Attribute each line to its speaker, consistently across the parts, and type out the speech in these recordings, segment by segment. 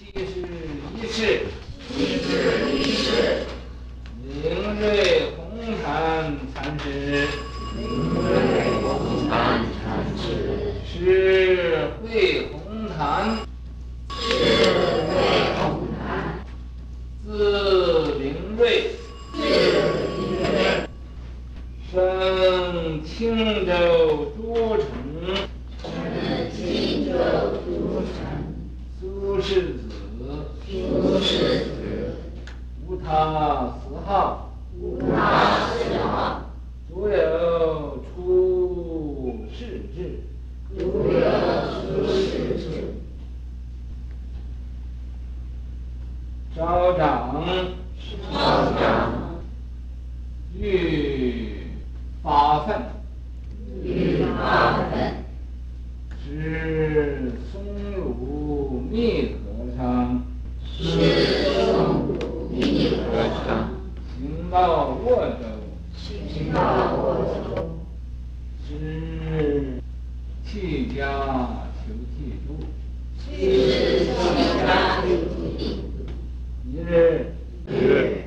Speaker 1: 七十一世，
Speaker 2: 七十一世，
Speaker 1: 灵瑞红禅禅师，
Speaker 2: 灵瑞红禅禅师，
Speaker 1: 智慧红禅，
Speaker 2: 智慧红禅，
Speaker 1: 字灵瑞，
Speaker 2: 字灵瑞，
Speaker 1: 生青州诸城，
Speaker 2: 生青州诸城，
Speaker 1: 苏世子，
Speaker 2: 苏世子，
Speaker 1: 无他四号，
Speaker 2: 无他四号，
Speaker 1: 独有出世志，
Speaker 2: 独有出世志，
Speaker 1: 昭长，
Speaker 2: 稍长，
Speaker 1: 欲发奋，
Speaker 2: 欲
Speaker 1: 发松鲁密和尚，
Speaker 2: 是松鲁密和尚，
Speaker 1: 行到沃州，
Speaker 2: 行到沃州，
Speaker 1: 是弃家求剃度，
Speaker 2: 是弃家求剃度，
Speaker 1: 一日
Speaker 2: 一日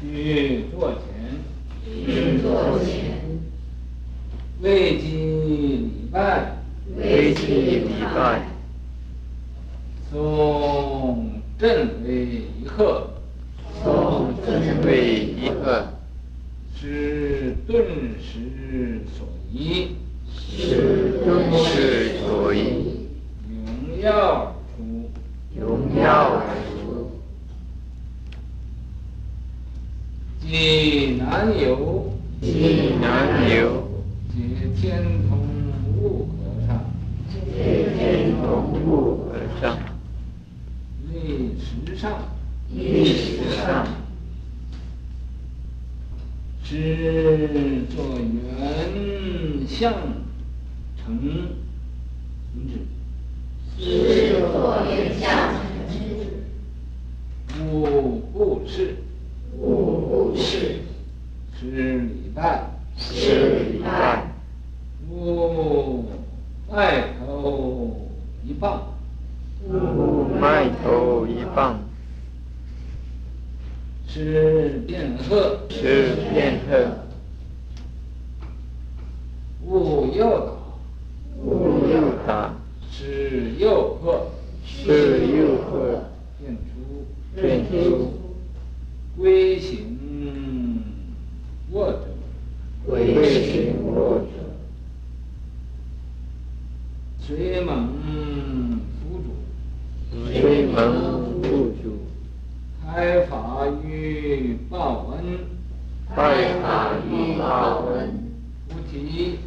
Speaker 1: 去座前，
Speaker 2: 去座前，
Speaker 1: 未及礼拜，
Speaker 2: 未及礼拜，
Speaker 1: 送镇为一
Speaker 2: 鹤，为一个，
Speaker 1: 是顿时所依，
Speaker 2: 是顿时所依，
Speaker 1: 荣耀而出，
Speaker 2: 荣耀而出，
Speaker 1: 济南游，
Speaker 2: 济南游，
Speaker 1: 接天童悟和尚，
Speaker 2: 接天童悟和尚，
Speaker 1: 历史上，
Speaker 2: 历史上，
Speaker 1: 是作原相成之，
Speaker 2: 是作原相成之，
Speaker 1: 勿不是，
Speaker 2: 勿不是，
Speaker 1: 是礼拜，
Speaker 2: 是礼拜，
Speaker 1: 勿迈头一棒，
Speaker 2: 勿迈头一棒，
Speaker 1: 是变鹤，
Speaker 2: 是变鹤，
Speaker 1: 勿诱导，
Speaker 2: 勿诱导，
Speaker 1: 是诱惑，
Speaker 2: 是诱惑，
Speaker 1: 变出，
Speaker 2: 变出，
Speaker 1: 归行沃州，
Speaker 2: 归行沃州，
Speaker 1: 随蒙福主，
Speaker 2: 随蒙福主，
Speaker 1: 开法于报恩，
Speaker 2: 开法于报恩，
Speaker 1: 菩提，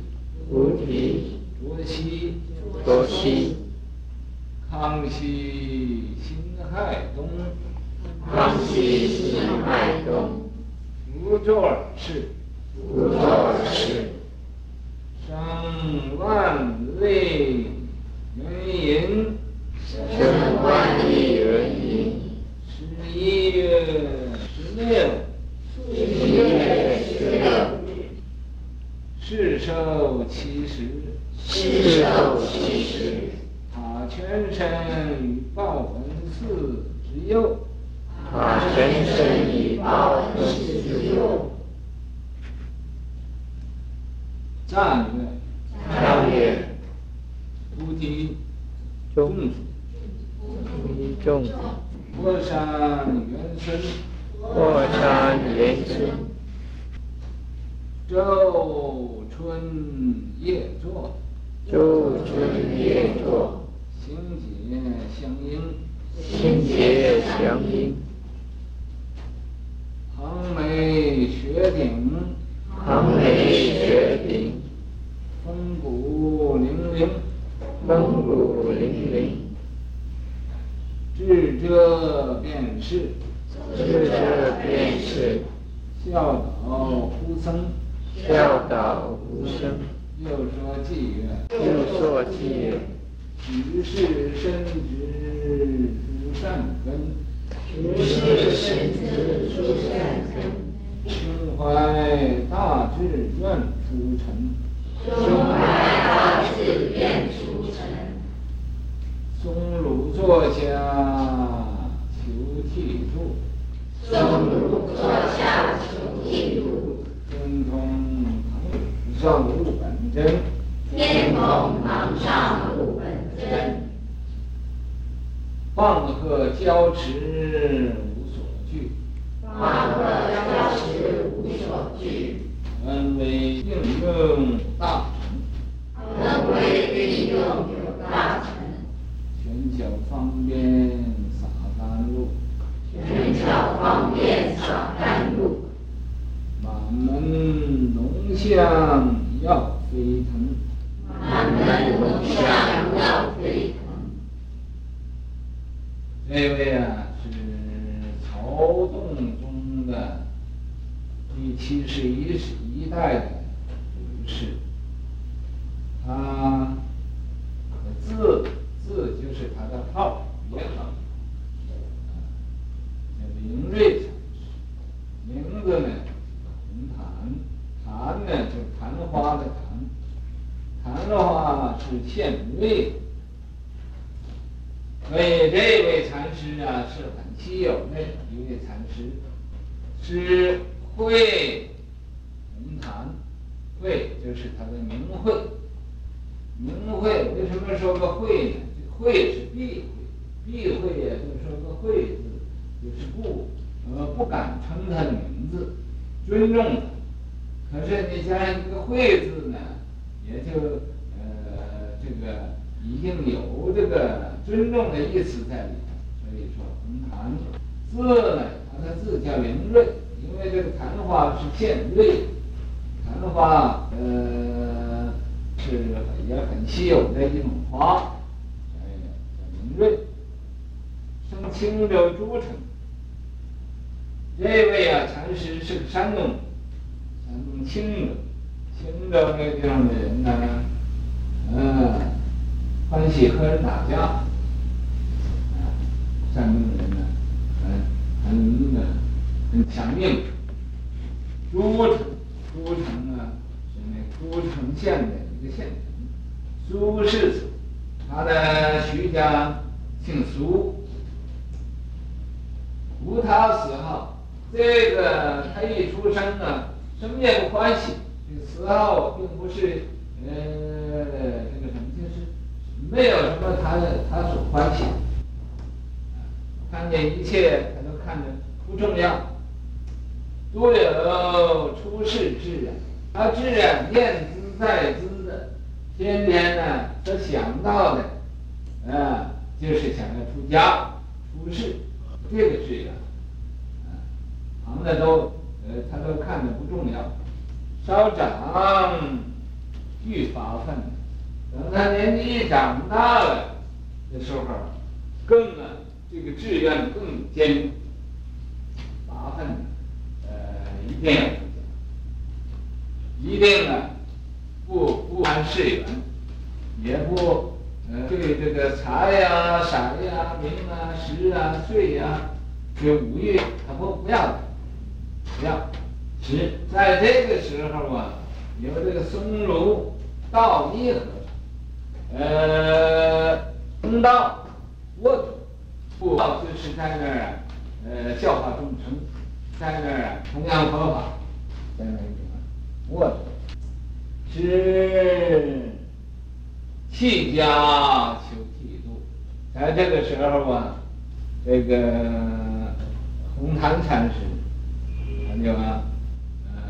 Speaker 2: 菩提，
Speaker 1: 卓溪，
Speaker 2: 卓溪，
Speaker 1: 康熙辛亥东，
Speaker 2: 康熙辛亥东，
Speaker 1: 福州尔氏，
Speaker 2: 福州尔氏，
Speaker 1: 生万历元寅，
Speaker 2: 生万历元寅，
Speaker 1: 十一月十六，
Speaker 2: 十一月
Speaker 1: 世寿七十，
Speaker 2: 世寿七十，
Speaker 1: 他全身与报恩寺之右，
Speaker 2: 他全身与报恩寺之右，
Speaker 1: 赞曰：
Speaker 2: 赞曰：
Speaker 1: 菩提众
Speaker 2: 菩提众，
Speaker 1: 佛山元孙，
Speaker 2: 霍山元孙，
Speaker 1: 周春夜坐，
Speaker 2: 周春夜坐，
Speaker 1: 行解相应，
Speaker 2: 心结相应，
Speaker 1: 横眉雪顶，
Speaker 2: 横眉雪顶，
Speaker 1: 风骨凌凌，
Speaker 2: 风骨凌凌，
Speaker 1: 智者便是，
Speaker 2: 智者便是，
Speaker 1: 教导呼声，
Speaker 2: 教导无声，
Speaker 1: 又说偈曰：
Speaker 2: 又说偈曰：
Speaker 1: 举世深知诸善根，
Speaker 2: 于是深知诸善根，
Speaker 1: 胸怀大志愿出尘，
Speaker 2: 胸怀大志愿出尘，
Speaker 1: 松鲁座下处。
Speaker 2: 松如坐下求剃度。
Speaker 1: 天童堂上入本真。
Speaker 2: 天童堂上入本真。
Speaker 1: 放鹤交持无所惧。
Speaker 2: 放鹤交持无所惧。
Speaker 1: 恩威应用大成。
Speaker 2: 恩威应用有大成。
Speaker 1: 拳脚方便洒甘露。
Speaker 2: 权巧方便洒甘露。
Speaker 1: 满门龙象耀飞腾。
Speaker 2: 满门龙象耀飞腾。
Speaker 1: 这位啊，是曹洞宗的第七十一一代的祖师，他的字字就是他的号也好，叫灵瑞禅师，名字呢红昙，昙呢就是昙花的昙，昙的话是献瑞。所以这位禅师啊是很稀有的是，是慧红昙，慧就是他的名会，名会为什么说个慧呢？这慧是避讳，避讳呀，就是说个慧字，就是不呃不敢称他的名字，尊重他。可是你加上这个慧字呢，也就呃这个已经有这个。尊重的意思在里头，所以说红檀字呢，它的字叫灵瑞，因为这个昙花是献瑞，昙花呃是也很稀有的一种花，哎，叫灵瑞。生青州诸城，这位啊禅师是个山东，山东青州，青州那地方的人呢，嗯，欢喜和人打架。山东人呢，很很那个很强硬。诸城，诸城啊，是那诸城县的一个县城。苏轼子，他的徐家姓苏。胡桃死后，这个他一出生啊，什么也不欢喜。这个死号并不是呃这个什么，就是没有什么他他所欢喜。看见一切，重要。多有出世志啊，他志啊念兹在兹的，天天呢他想到的，啊，就是想要出家出世，这个志啊，啊，旁的都呃他都看的不重要。稍长愈发愤，等他年纪一长大了的时候，更啊。这个志愿更坚定，发奋，呃，一定，一定呢，不不攀世缘，也不呃对这个财呀、色呀、名啊、食啊、睡呀，这五欲他不不要的，不要。是在这个时候啊，由这个松如道一和尚，呃，通道卧土。不，就是在那儿，呃，教化众生，在那儿弘扬佛法，在那里卧着，是弃家求剃度，在这个时候啊，这个 红昙禅师，他就啊，呃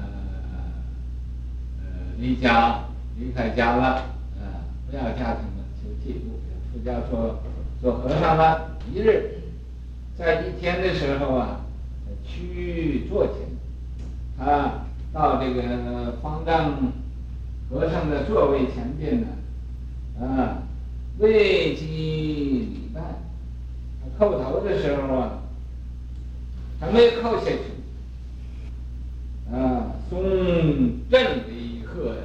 Speaker 1: 呃离家离开家了，呃，不要家庭了，求剃度，出家做做和尚了。一日，在一天的时候啊，去坐前，他到这个方丈和尚的座位前边呢，啊，未及礼拜，他叩头的时候啊，还没叩下去，啊，松震雷鹤呀，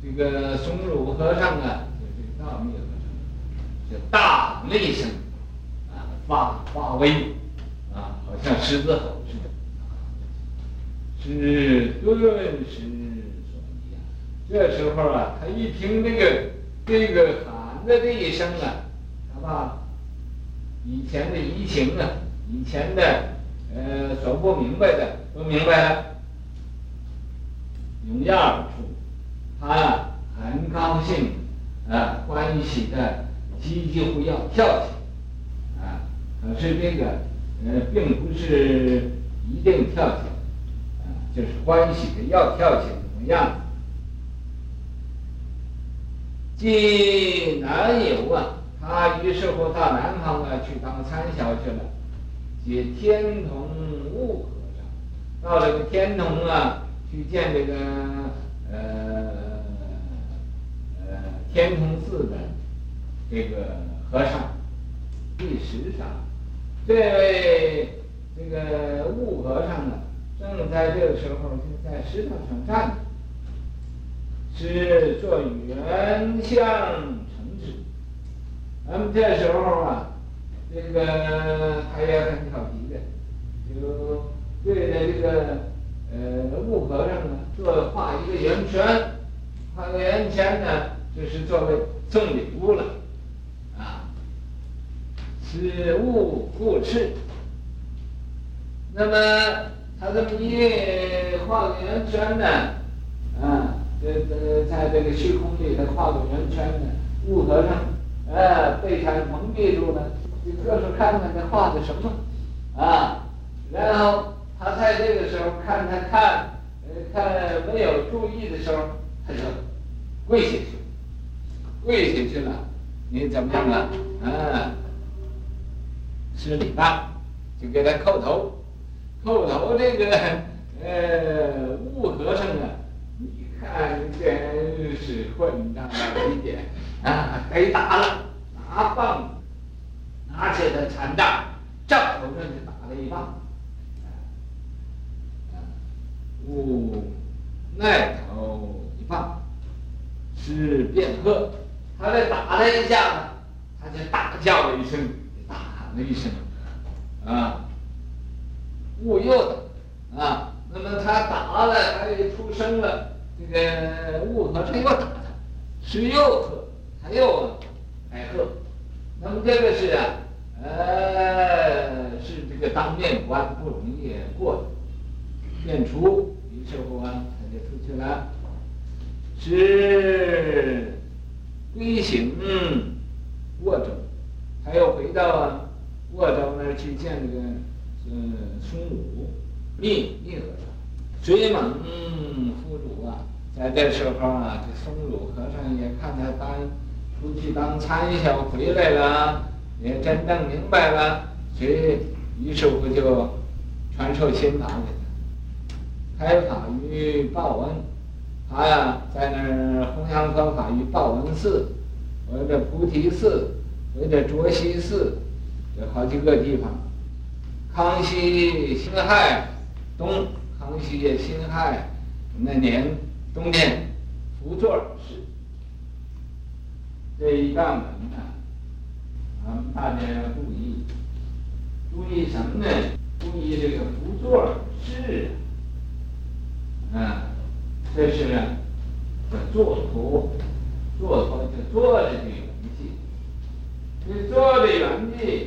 Speaker 1: 这个松如和尚啊，就是道密和尚，就大喊一发发威，啊，好像狮子吼似的，是顿时所迷啊。这时候啊，他一听这个这个喊的这一声啊，他把以前的疑情啊，以前的呃所不明白的都明白了，踊跃而出，他很高兴啊，欢喜的几乎要跳起来可是这个呃并不是一定跳起来，啊，就是欢喜的要跳起来怎么样？既南游啊，他于是乎到南方啊去当参销去了。解天童悟和尚，到了个天童啊，去见这个呃呃天童寺的这个和尚。第十章，这位这个悟和尚呢，正在这个时候就在石头上站着，是做圆相成之。那么这时候啊。这个他也很调皮的，就对着这个呃悟和尚呢，做画一个圆圈，画个圆圈呢，就是作为送礼物了，是悟护持。那么他这么一画个圆圈呢，啊，这这在这个虚空里头画个圆圈呢，悟和尚呃被他蒙蔽住了。你各处看看他画的什么，啊，然后他在这个时候看他看，呃，看没有注意的时候，他就跪下去，跪下去了，你怎么样啊？啊，吃礼饭，就给他叩头，叩头这个呃悟和尚啊，你看真是混账了一点。啊，挨打了，拿棒子。拿起他禅杖，照头上就打了一棒，啊，悟耐头一棒，是便喝，他再打他一下子，他就大叫了一声，打了一声，啊，悟又打，啊，那么他打了，他也出声了，这个悟和尚又打他，是又喝，他又挨喝，那么这个是啊。呃，是这个当面关不容易过，便出，于是乎啊，他就出去了。是归行沃州，他又回到啊沃州那儿去见这个嗯孙武密密和尚。追猛夫主啊，在这时候啊，这松武和尚也看他当出去当参销回来了。也真正明白了，所以于是乎就传授心法给他，开法于报恩，他呀在那儿弘扬佛法于报恩寺，或者菩提寺，或者卓溪寺，这好几个地方。康熙辛亥冬，康熙辛亥那年冬天，伏祚尔氏，这一段文呢。啊，大家要注意，注意什么呢？注意这个伏祚尔氏，啊，这是叫坐托，坐托就坐着的圆寂。这坐的圆寂，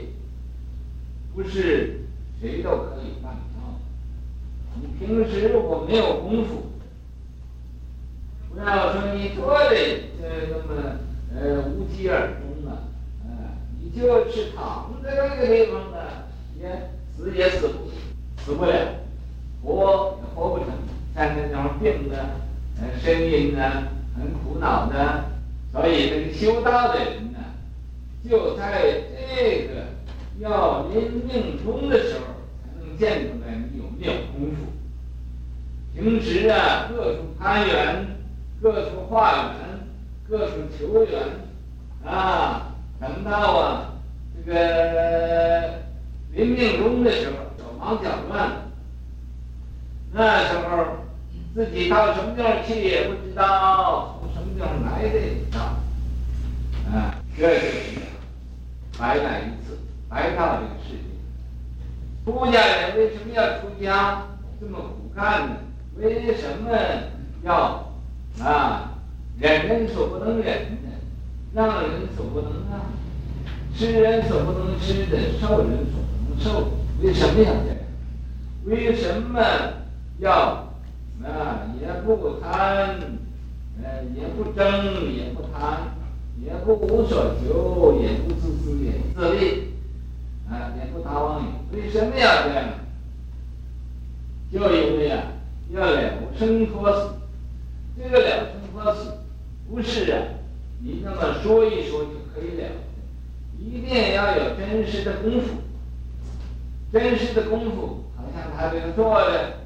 Speaker 1: 不是谁都可以办到。你平时如果没有功夫，不要说你坐的这那么呃无疾而终了。就是躺在那个地方呢，也死也死不死不了，活也活不成，在那地方病的，呃，呻吟呢，很苦恼的，所以这个修道的人呢，就在这个要临命终的时候，才能见出来你有没有功夫。平时啊，各处攀缘，各处化缘，各处求缘，啊。等到啊，这个临命终的时候，手忙脚乱，那时候自己到什么地方去也不知道，从什么？地方来的也不知道，啊，这就是白来一次，白到这个世界。出家人为什么？要出家这么？苦干呢？为什么？要啊忍人所不能忍呢？让人所不能让，吃人所不能吃的，受人所不能受。为什么？要这样？为什么？要啊？也不贪，呃，也不争，也不贪，也不无所求，也不自私，也不自利，啊，也不大妄语。为什么要这样？就因为啊，要了生脱死。这个了生脱死，不是啊，你那么说一说就可以了，一定要有真实的功夫。真实的功夫，好像他这个坐着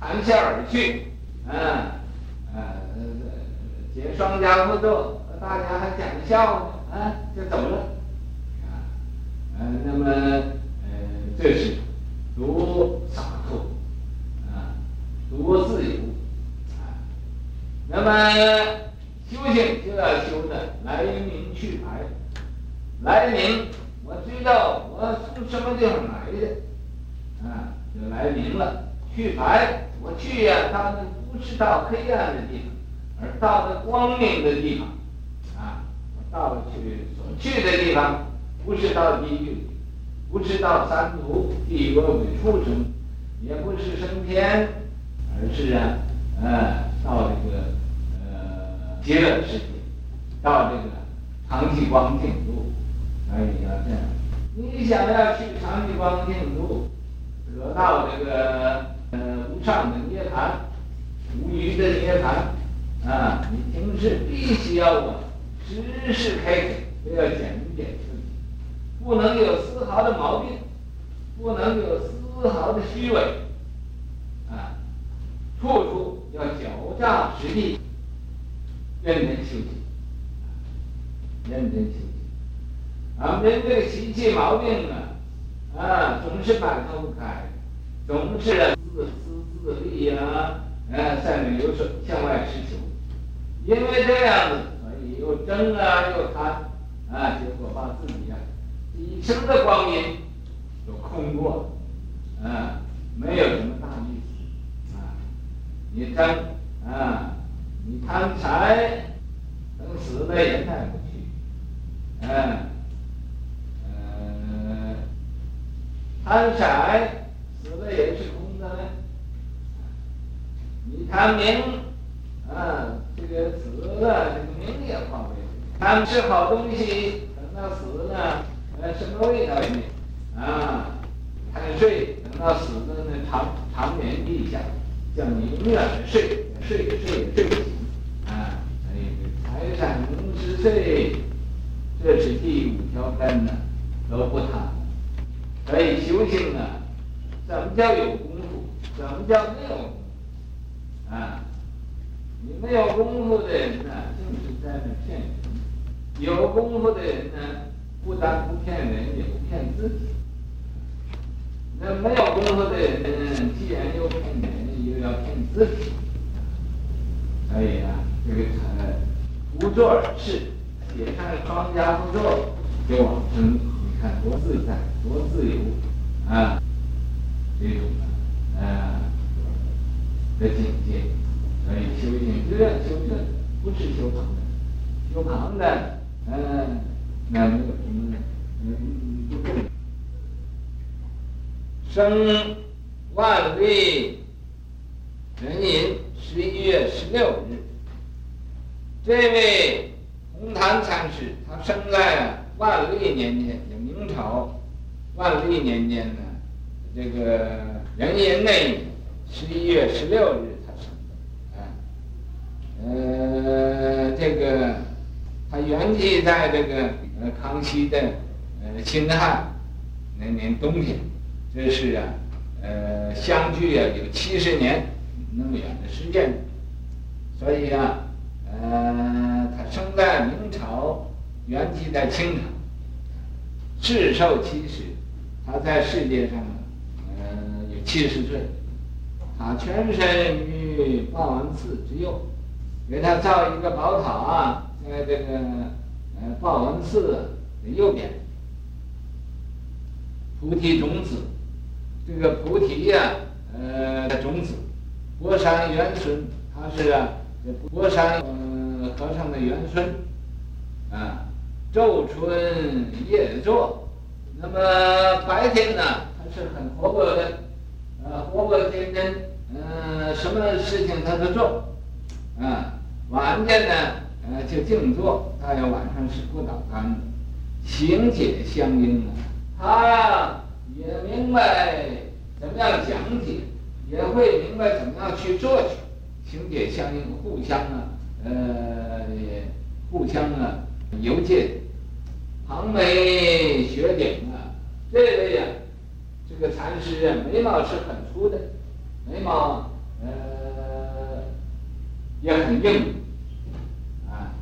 Speaker 1: 谈笑而去，啊，啊，结双跏趺坐，大家还讲笑呢，啊，就走了，啊，呃、那么，呃，这是多洒脱，啊，多自由，啊，那么修行就要修的来明去白，来明。我知道我从什么地方来的，啊，就来明了。去白，我去呀、啊，到那不是到黑暗的地方，而到了光明的地方，啊，我到了去所去的地方，不是到地狱，不是到三途地狱鬼畜生，也不是升天，而是啊，呃，到这个呃极乐世界，到这个长寂光净土。所以要这样，你想要去长寂光净土，得到这个上的涅槃，无余的涅槃，啊，你平时必须要我时时开口都要检点自己，不能有丝毫的毛病，不能有丝毫的虚伪，啊，处处要脚踏实地，认真修行，认真修行。啊，人这个习气毛病啊，啊，总是摆脱不开，总是自私自利呀，啊，在那有所向外施求，因为这样子，所以又争啊又贪，啊，结果把自己呀、啊，一生的光阴都空过，啊，没有什么大意思，啊，你争，啊，你贪财，等死了也带不去，啊。贪财死了也是空的呢。你贪名，啊，这个死了，这个名也化为水。贪吃好东西，等到死了，呃，什么味道也没有。啊，贪睡，等到死了呢，长长眠地下，叫你永远睡，睡也睡也睡不醒。啊，所以财产名食睡，这是第五条根呢，都不贪。所以修行啊，怎么叫有功夫？怎么叫没有功？啊，你没有功夫的人呢，就是在那骗人；有功夫的人呢，不但不骗人，也不骗自己。那没有功夫的人呢，既然又骗人，又要骗自己。所以啊，这个呃，不做事，写上双跏趺坐，就往生。你看多自在，多自由，啊，这种的，啊的境界，所以修行就要修正，不是修旁的，修旁的，嗯、啊，那没有什么，嗯，不重要。生万历壬寅十一月十六日，这位红檀禅师，他生在万历年间。明朝万历年间呢，这个壬寅那年十一月十六日他生的，啊，呃，这个他圆寂在这个呃康熙的呃辛亥那年冬天，这是啊，呃相距啊有七十年那么远的时间，所以啊，呃他生在明朝，圆寂在清朝。至寿七十，他在世界上，嗯、呃，有七十岁。他全身于报恩寺之右，给他造一个宝塔，在这个呃报恩寺的右边。菩提种子，这个菩提呀、啊，呃，种子，博山元孙，他是啊，博山呃和尚的元孙，啊。昼春夜坐，那么白天呢，他是很活泼的，呃，活泼天真，嗯，什么事情他都做，啊，晚间呢，呃，就静坐，他要晚上是不倒肝的，情解相应啊，他也明白怎么样讲解，也会明白怎么样去做去，情解相应，互相啊，呃，互相啊，有借。庞眉雪顶啊，这位呀，这个禅师啊，眉毛是很粗的，眉毛呃也很硬啊，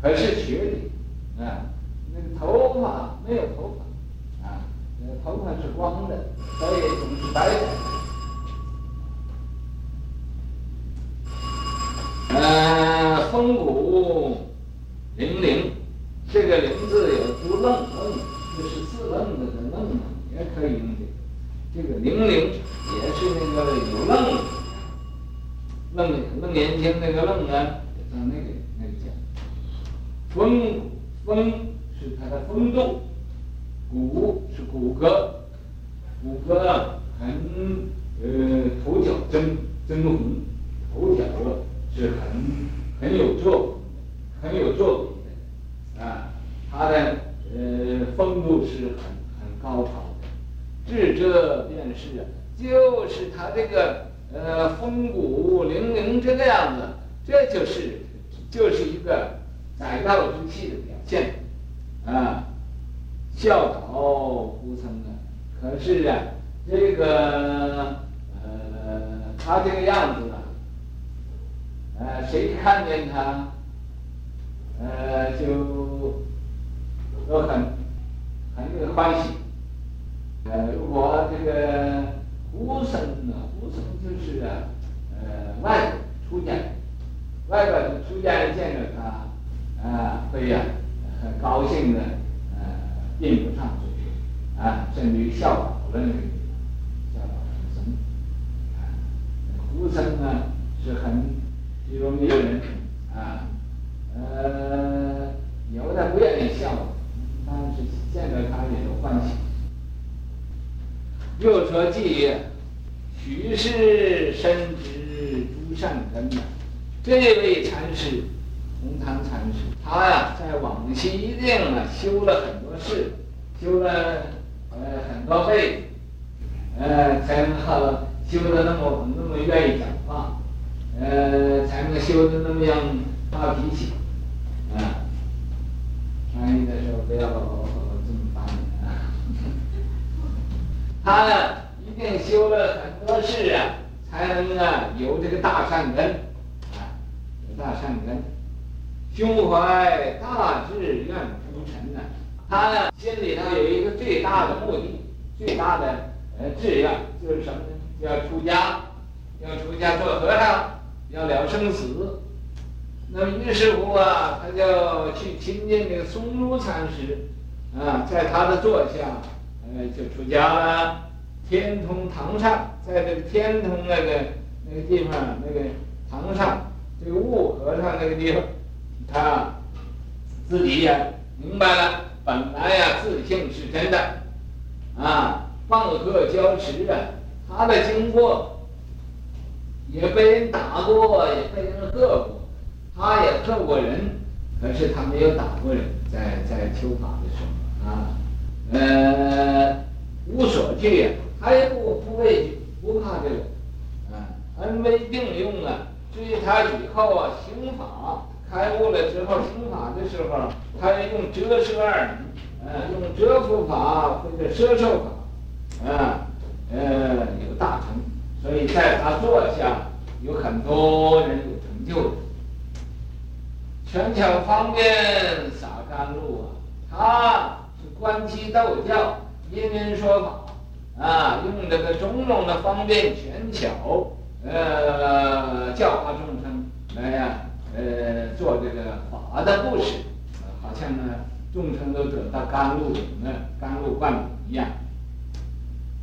Speaker 1: 可是雪顶啊，那个头发没有头发啊，那个头发是光的，所以总是白的。呃，风骨。伶伶，这个伶字有读愣愣，就是字愣子的愣嘛，也可以用这个。这个伶伶也是那个有愣，愣愣年轻那个愣啊，像那个那个叫。风风是它的风度，骨是骨骼，骨骼很呃曾曾红，头角是很很有作。很有作品的，啊，他的呃风度是很很高超的，智者便是，就是他这个呃风骨凌凌这个样子，这就是一个载道之器的表现，啊，教导胡僧啊，可是啊，这个呃他这个样子呢，呃谁看见他？呃，就都很很这个欢喜。呃，如果这个胡僧啊，胡僧就是啊，呃，外国出家，外国的出家人见着他，啊，会呀、很高兴的，呃，并不上嘴，啊，甚至于效仿了那个效仿胡僧，啊，胡僧呢是很这种一个人，啊。呃，有的不愿意笑，但是见到他也有欢喜。又说偈，许是深知诸善根呐。这位禅师，红檀禅师，他呀在往昔一定啊修了很多事，修了呃很多辈子，呃才能好修的那么那么愿意讲话，呃才能修的那么样发脾气。啊，翻译的时候不要这么翻译啊！他呢，一定修了很多事啊，才能啊有这个大善根，大善根，胸怀大志愿出尘呐。他呢，心里头有一个最大的目的，最大的呃志愿就是什么呢？要出家，要出家做和尚，要了生死。那么于是乎啊，他就去亲近这个松如禅师，啊，在他的座下，呃，就出家了。天童堂上，在这个天童那个那个地方，那个堂上，这个悟和尚那个地方，他自己也明白了，本来呀、自性是真的，啊，放鹤交翅啊，他的经过也被人打过，也被人喝过。他也恨过人，可是他没有打过人，在在求法的时候啊，呃，无所惧呀，他也不不畏惧，不怕这个，啊，恩威并用啊。至于他以后啊行法开悟了之后行法的时候，他要用遮摄二能，呃，用遮伏法或者摄受法，啊，呃，有大成，所以在他座下有很多人有成就的。权巧方便洒甘露啊，他是观机逗教，因缘说法啊，用这个种种的方便权巧，呃，教化众生来呀、呃，做这个法的布施，好像呢，众生都得到甘露呢，甘露灌顶一样，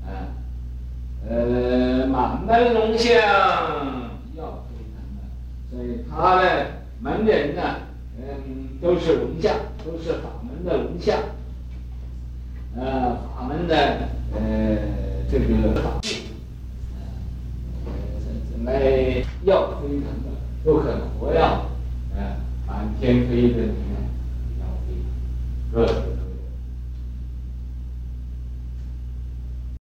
Speaker 1: 啊，呃，满门龙象要非常的，所以他呢。门人呢，嗯，都是龙象，都是法门的龙象。呃法门的呃这个法，那药飞腾的不可活药，啊满天飞的里面，要飞，各。